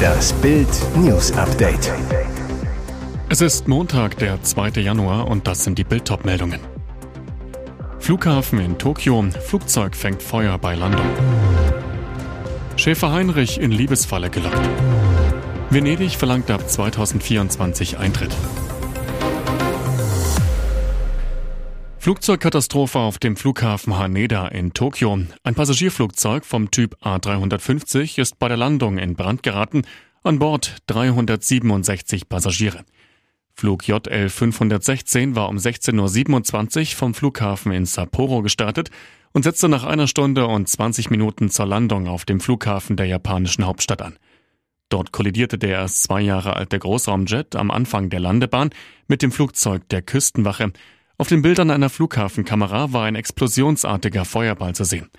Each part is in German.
Das Bild News Update. Es ist Montag, der 2. Januar und das sind die Bild meldungen Flughafen in Tokio, Flugzeug fängt Feuer bei Landung. Schäfer Heinrich in Liebesfalle gelockt. Venedig verlangt ab 2024 Eintritt. Flugzeugkatastrophe auf dem Flughafen Haneda in Tokio. Ein Passagierflugzeug vom Typ A350 ist bei der Landung in Brand geraten. An Bord 367 Passagiere. Flug JL 516 war um 16.27 Uhr vom Flughafen in Sapporo gestartet und setzte nach einer Stunde und 20 Minuten zur Landung auf dem Flughafen der japanischen Hauptstadt an. Dort kollidierte der erst zwei Jahre alte Großraumjet am Anfang der Landebahn mit dem Flugzeug der Küstenwache auf den Bildern einer Flughafenkamera war ein explosionsartiger Feuerball zu sehen.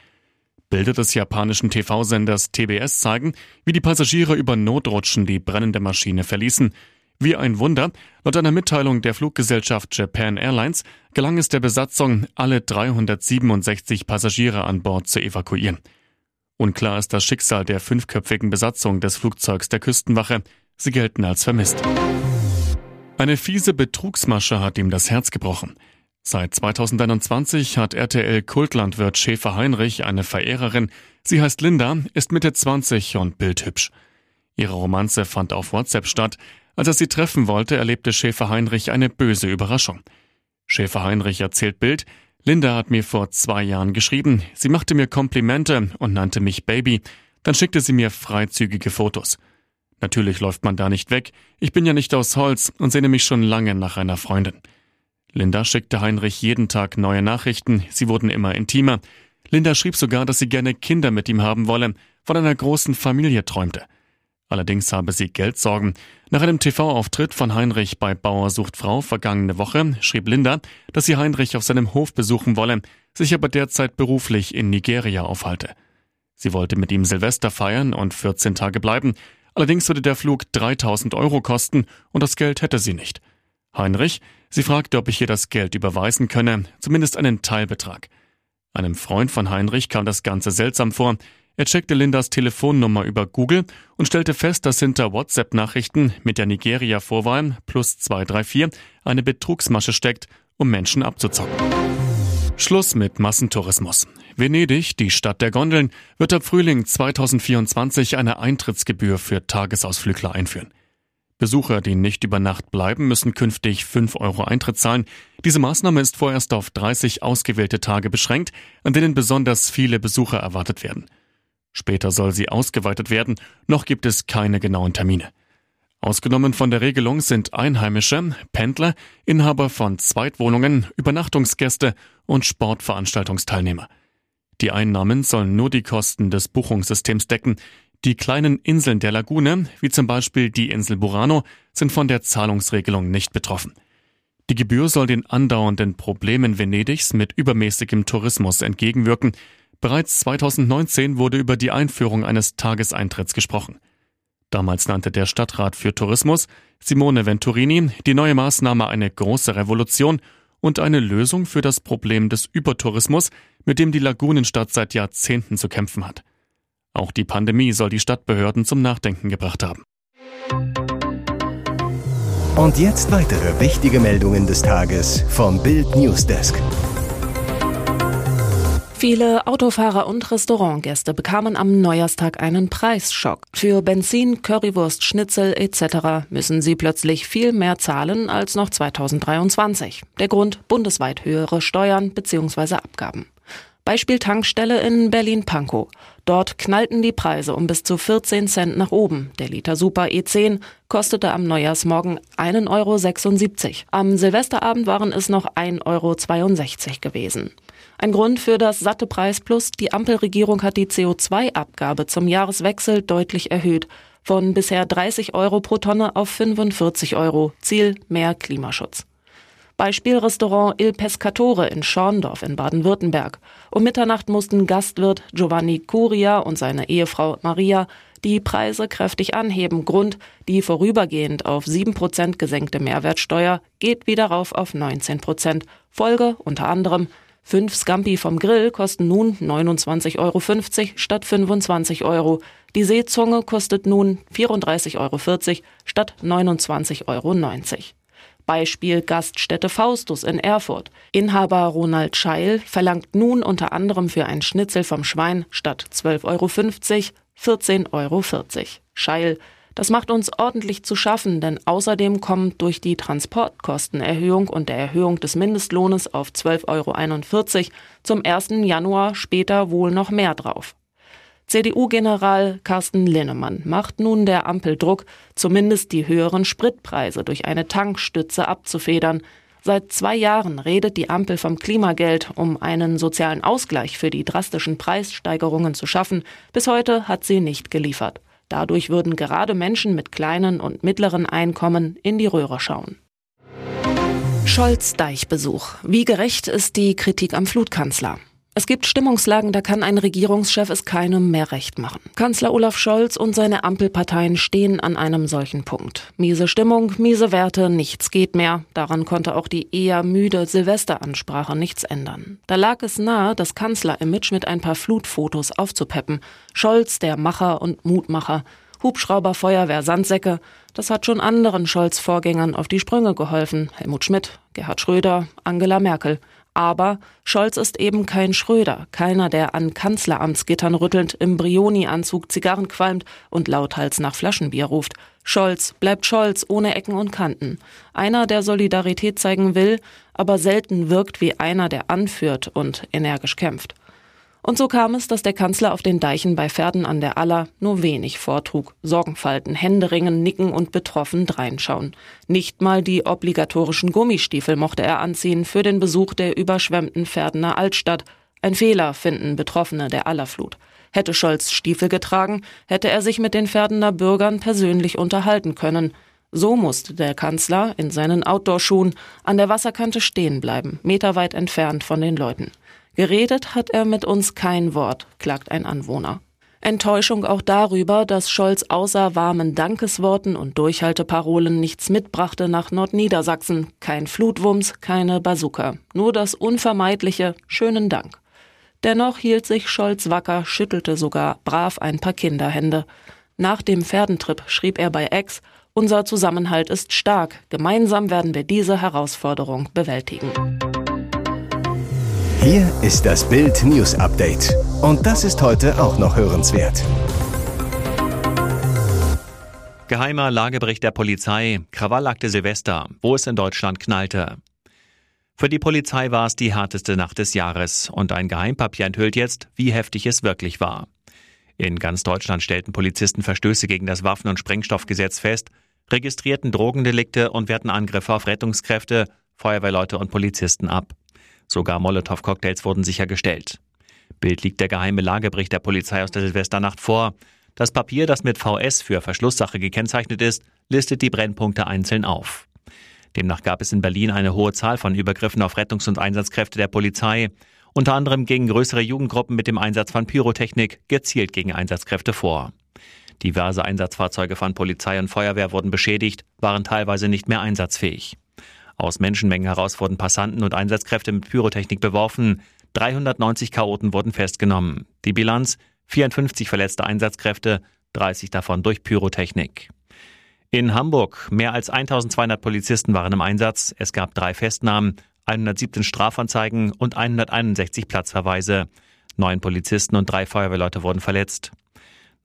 Bilder des japanischen TV-Senders TBS zeigen, wie die Passagiere über Notrutschen die brennende Maschine verließen. Wie ein Wunder, laut einer Mitteilung der Fluggesellschaft Japan Airlines gelang es der Besatzung, alle 367 Passagiere an Bord zu evakuieren. Unklar ist das Schicksal der fünfköpfigen Besatzung des Flugzeugs der Küstenwache. Sie gelten als vermisst. Eine fiese Betrugsmasche hat ihm das Herz gebrochen. Seit 2021 hat RTL Kultlandwirt Schäfer Heinrich eine Verehrerin. Sie heißt Linda, ist Mitte 20 und bildhübsch. Ihre Romanze fand auf WhatsApp statt. Als er sie treffen wollte, erlebte Schäfer Heinrich eine böse Überraschung. Schäfer Heinrich erzählt Bild, Linda hat mir vor zwei Jahren geschrieben. Sie machte mir Komplimente und nannte mich Baby. Dann schickte sie mir freizügige Fotos. Natürlich läuft man da nicht weg. Ich bin ja nicht aus Holz und sehne mich schon lange nach einer Freundin. Linda schickte Heinrich jeden Tag neue Nachrichten. Sie wurden immer intimer. Linda schrieb sogar, dass sie gerne Kinder mit ihm haben wolle, von einer großen Familie träumte. Allerdings habe sie Geldsorgen. Nach einem TV-Auftritt von Heinrich bei Bauer sucht Frau vergangene Woche schrieb Linda, dass sie Heinrich auf seinem Hof besuchen wolle, sich aber derzeit beruflich in Nigeria aufhalte. Sie wollte mit ihm Silvester feiern und 14 Tage bleiben, Allerdings würde der Flug 3000 Euro kosten und das Geld hätte sie nicht. Heinrich, sie fragte, ob ich ihr das Geld überweisen könne, zumindest einen Teilbetrag. Einem Freund von Heinrich kam das Ganze seltsam vor. Er checkte Lindas Telefonnummer über Google und stellte fest, dass hinter WhatsApp-Nachrichten mit der Nigeria-Vorwahl plus 234 eine Betrugsmasche steckt, um Menschen abzuzocken. Schluss mit Massentourismus. Venedig, die Stadt der Gondeln, wird ab Frühling 2024 eine Eintrittsgebühr für Tagesausflügler einführen. Besucher, die nicht über Nacht bleiben, müssen künftig 5 Euro Eintritt zahlen. Diese Maßnahme ist vorerst auf 30 ausgewählte Tage beschränkt, an denen besonders viele Besucher erwartet werden. Später soll sie ausgeweitet werden, noch gibt es keine genauen Termine. Ausgenommen von der Regelung sind Einheimische, Pendler, Inhaber von Zweitwohnungen, Übernachtungsgäste und Sportveranstaltungsteilnehmer. Die Einnahmen sollen nur die Kosten des Buchungssystems decken. Die kleinen Inseln der Lagune, wie zum Beispiel die Insel Burano, sind von der Zahlungsregelung nicht betroffen. Die Gebühr soll den andauernden Problemen Venedigs mit übermäßigem Tourismus entgegenwirken. Bereits 2019 wurde über die Einführung eines Tageseintritts gesprochen. Damals nannte der Stadtrat für Tourismus, Simone Venturini, die neue Maßnahme eine große Revolution und eine Lösung für das Problem des Übertourismus, mit dem die Lagunenstadt seit Jahrzehnten zu kämpfen hat. Auch die Pandemie soll die Stadtbehörden zum Nachdenken gebracht haben. Und jetzt weitere wichtige Meldungen des Tages vom Bild Newsdesk. Viele Autofahrer und Restaurantgäste bekamen am Neujahrstag einen Preisschock. Für Benzin, Currywurst, Schnitzel etc. müssen sie plötzlich viel mehr zahlen als noch 2023. Der Grund bundesweit höhere Steuern bzw. Abgaben. Beispiel Tankstelle in Berlin-Pankow. Dort knallten die Preise um bis zu 14 Cent nach oben. Der Liter Super E10 kostete am Neujahrsmorgen 1,76 Euro. Am Silvesterabend waren es noch 1,62 Euro gewesen. Ein Grund für das satte Preis Plus, die Ampelregierung hat die CO2-Abgabe zum Jahreswechsel deutlich erhöht. Von bisher 30 Euro pro Tonne auf 45 Euro. Ziel mehr Klimaschutz. Beispiel Restaurant Il Pescatore in Schorndorf in Baden-Württemberg. Um Mitternacht mussten Gastwirt Giovanni Curia und seine Ehefrau Maria die Preise kräftig anheben. Grund, die vorübergehend auf 7% gesenkte Mehrwertsteuer geht wieder rauf auf 19%. Folge unter anderem Fünf Scampi vom Grill kosten nun 29,50 Euro statt 25 Euro. Die Seezunge kostet nun 34,40 Euro statt 29,90 Euro. Beispiel Gaststätte Faustus in Erfurt. Inhaber Ronald Scheil verlangt nun unter anderem für ein Schnitzel vom Schwein statt 12,50 Euro 14,40 Euro. Scheil das macht uns ordentlich zu schaffen, denn außerdem kommt durch die Transportkostenerhöhung und der Erhöhung des Mindestlohnes auf 12,41 Euro zum 1. Januar später wohl noch mehr drauf. CDU-General Carsten Linnemann macht nun der Ampel Druck, zumindest die höheren Spritpreise durch eine Tankstütze abzufedern. Seit zwei Jahren redet die Ampel vom Klimageld, um einen sozialen Ausgleich für die drastischen Preissteigerungen zu schaffen. Bis heute hat sie nicht geliefert. Dadurch würden gerade Menschen mit kleinen und mittleren Einkommen in die Röhre schauen. Scholz Deichbesuch. Wie gerecht ist die Kritik am Flutkanzler? Es gibt Stimmungslagen, da kann ein Regierungschef es keinem mehr recht machen. Kanzler Olaf Scholz und seine Ampelparteien stehen an einem solchen Punkt. Miese Stimmung, miese Werte, nichts geht mehr. Daran konnte auch die eher müde Silvesteransprache nichts ändern. Da lag es nahe, das Kanzlerimage mit ein paar Flutfotos aufzupeppen. Scholz, der Macher und Mutmacher. Hubschrauber, Feuerwehr, Sandsäcke. Das hat schon anderen Scholz-Vorgängern auf die Sprünge geholfen. Helmut Schmidt, Gerhard Schröder, Angela Merkel. Aber Scholz ist eben kein Schröder, keiner, der an Kanzleramtsgittern rüttelnd, im Brioni-Anzug Zigarren qualmt und lauthals nach Flaschenbier ruft. Scholz bleibt Scholz ohne Ecken und Kanten. Einer, der Solidarität zeigen will, aber selten wirkt wie einer, der anführt und energisch kämpft. Und so kam es, dass der Kanzler auf den Deichen bei Pferden an der Aller nur wenig vortrug. Sorgenfalten, Händeringen, Nicken und betroffen dreinschauen. Nicht mal die obligatorischen Gummistiefel mochte er anziehen für den Besuch der überschwemmten Pferdener Altstadt. Ein Fehler, finden Betroffene der Allerflut. Hätte Scholz Stiefel getragen, hätte er sich mit den Pferdener Bürgern persönlich unterhalten können. So musste der Kanzler in seinen Outdoorschuhen an der Wasserkante stehen bleiben, meterweit entfernt von den Leuten. Geredet hat er mit uns kein Wort, klagt ein Anwohner. Enttäuschung auch darüber, dass Scholz außer warmen Dankesworten und Durchhalteparolen nichts mitbrachte nach Nordniedersachsen. Kein Flutwumms, keine Bazooka. Nur das unvermeidliche schönen Dank. Dennoch hielt sich Scholz wacker, schüttelte sogar brav ein paar Kinderhände. Nach dem Pferdentrip schrieb er bei Ex, unser Zusammenhalt ist stark. Gemeinsam werden wir diese Herausforderung bewältigen. Hier ist das Bild News Update. Und das ist heute auch noch hörenswert. Geheimer Lagebericht der Polizei. Krawallakte Silvester, wo es in Deutschland knallte. Für die Polizei war es die härteste Nacht des Jahres und ein Geheimpapier enthüllt jetzt, wie heftig es wirklich war. In ganz Deutschland stellten Polizisten Verstöße gegen das Waffen- und Sprengstoffgesetz fest, registrierten Drogendelikte und wehrten Angriffe auf Rettungskräfte, Feuerwehrleute und Polizisten ab. Sogar Molotow-Cocktails wurden sichergestellt. Bild liegt der geheime Lagebericht der Polizei aus der Silvesternacht vor. Das Papier, das mit VS für Verschlusssache gekennzeichnet ist, listet die Brennpunkte einzeln auf. Demnach gab es in Berlin eine hohe Zahl von Übergriffen auf Rettungs- und Einsatzkräfte der Polizei. Unter anderem gingen größere Jugendgruppen mit dem Einsatz von Pyrotechnik gezielt gegen Einsatzkräfte vor. Diverse Einsatzfahrzeuge von Polizei und Feuerwehr wurden beschädigt, waren teilweise nicht mehr einsatzfähig. Aus Menschenmengen heraus wurden Passanten und Einsatzkräfte mit Pyrotechnik beworfen. 390 Chaoten wurden festgenommen. Die Bilanz 54 verletzte Einsatzkräfte, 30 davon durch Pyrotechnik. In Hamburg mehr als 1200 Polizisten waren im Einsatz. Es gab drei Festnahmen, 117 Strafanzeigen und 161 Platzverweise. Neun Polizisten und drei Feuerwehrleute wurden verletzt.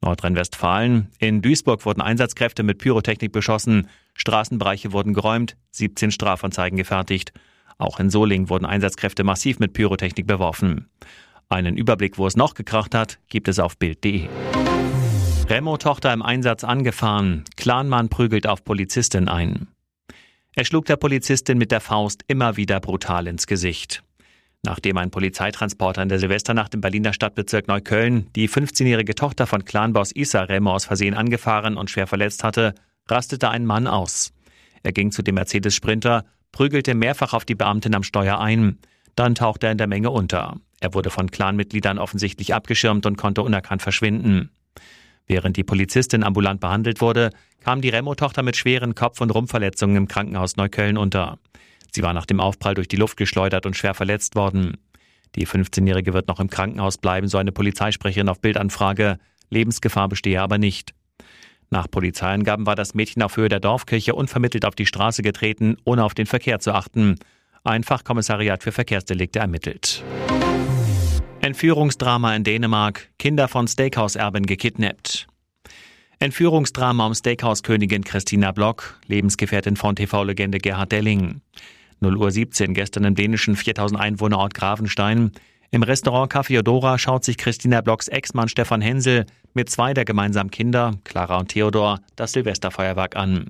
Nordrhein-Westfalen. In Duisburg wurden Einsatzkräfte mit Pyrotechnik beschossen. Straßenbereiche wurden geräumt, 17 Strafanzeigen gefertigt. Auch in Solingen wurden Einsatzkräfte massiv mit Pyrotechnik beworfen. Einen Überblick, wo es noch gekracht hat, gibt es auf Bild.de. Remo-Tochter im Einsatz angefahren. Clanmann prügelt auf Polizistin ein. Er schlug der Polizistin mit der Faust immer wieder brutal ins Gesicht. Nachdem ein Polizeitransporter in der Silvesternacht im Berliner Stadtbezirk Neukölln die 15-jährige Tochter von Clanboss Issa Remo aus Versehen angefahren und schwer verletzt hatte, rastete ein Mann aus. Er ging zu dem Mercedes Sprinter, prügelte mehrfach auf die Beamtin am Steuer ein. Dann tauchte er in der Menge unter. Er wurde von Clanmitgliedern offensichtlich abgeschirmt und konnte unerkannt verschwinden. Während die Polizistin ambulant behandelt wurde, kam die Remo-Tochter mit schweren Kopf- und Rumpfverletzungen im Krankenhaus Neukölln unter. Sie war nach dem Aufprall durch die Luft geschleudert und schwer verletzt worden. Die 15-Jährige wird noch im Krankenhaus bleiben, so eine Polizeisprecherin auf Bildanfrage. Lebensgefahr bestehe aber nicht. Nach Polizeiangaben war das Mädchen auf Höhe der Dorfkirche unvermittelt auf die Straße getreten, ohne auf den Verkehr zu achten. Ein Fachkommissariat für Verkehrsdelikte ermittelt. Entführungsdrama in Dänemark. Kinder von Steakhouse-Erben gekidnappt. Entführungsdrama um Steakhouse-Königin Christina Block, Lebensgefährtin von TV-Legende Gerhard Delling. 0 Uhr 17 gestern im dänischen 4000 Einwohnerort Gravenstein. Im Restaurant Café Odora schaut sich Christina Blocks Ex-Mann Stefan Hensel mit zwei der gemeinsamen Kinder, Clara und Theodor, das Silvesterfeuerwerk an.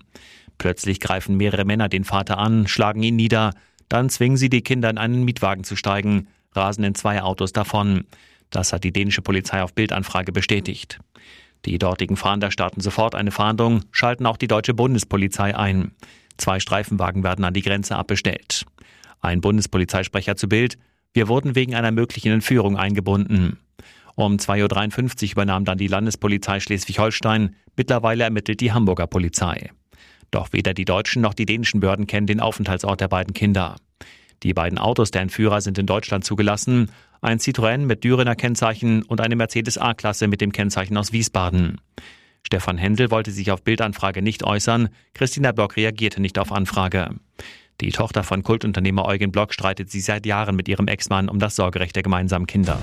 Plötzlich greifen mehrere Männer den Vater an, schlagen ihn nieder, dann zwingen sie die Kinder in einen Mietwagen zu steigen, rasen in zwei Autos davon. Das hat die dänische Polizei auf Bildanfrage bestätigt. Die dortigen Fahnder starten sofort eine Fahndung, schalten auch die deutsche Bundespolizei ein. Zwei Streifenwagen werden an die Grenze abbestellt. Ein Bundespolizeisprecher zu Bild, wir wurden wegen einer möglichen Entführung eingebunden. Um 2.53 Uhr übernahm dann die Landespolizei Schleswig-Holstein. Mittlerweile ermittelt die Hamburger Polizei. Doch weder die deutschen noch die dänischen Behörden kennen den Aufenthaltsort der beiden Kinder. Die beiden Autos der Entführer sind in Deutschland zugelassen. Ein Citroën mit Dürener Kennzeichen und eine Mercedes A-Klasse mit dem Kennzeichen aus Wiesbaden. Stefan Händel wollte sich auf Bildanfrage nicht äußern. Christina Block reagierte nicht auf Anfrage. Die Tochter von Kultunternehmer Eugen Block streitet sich seit Jahren mit ihrem Ex-Mann um das Sorgerecht der gemeinsamen Kinder.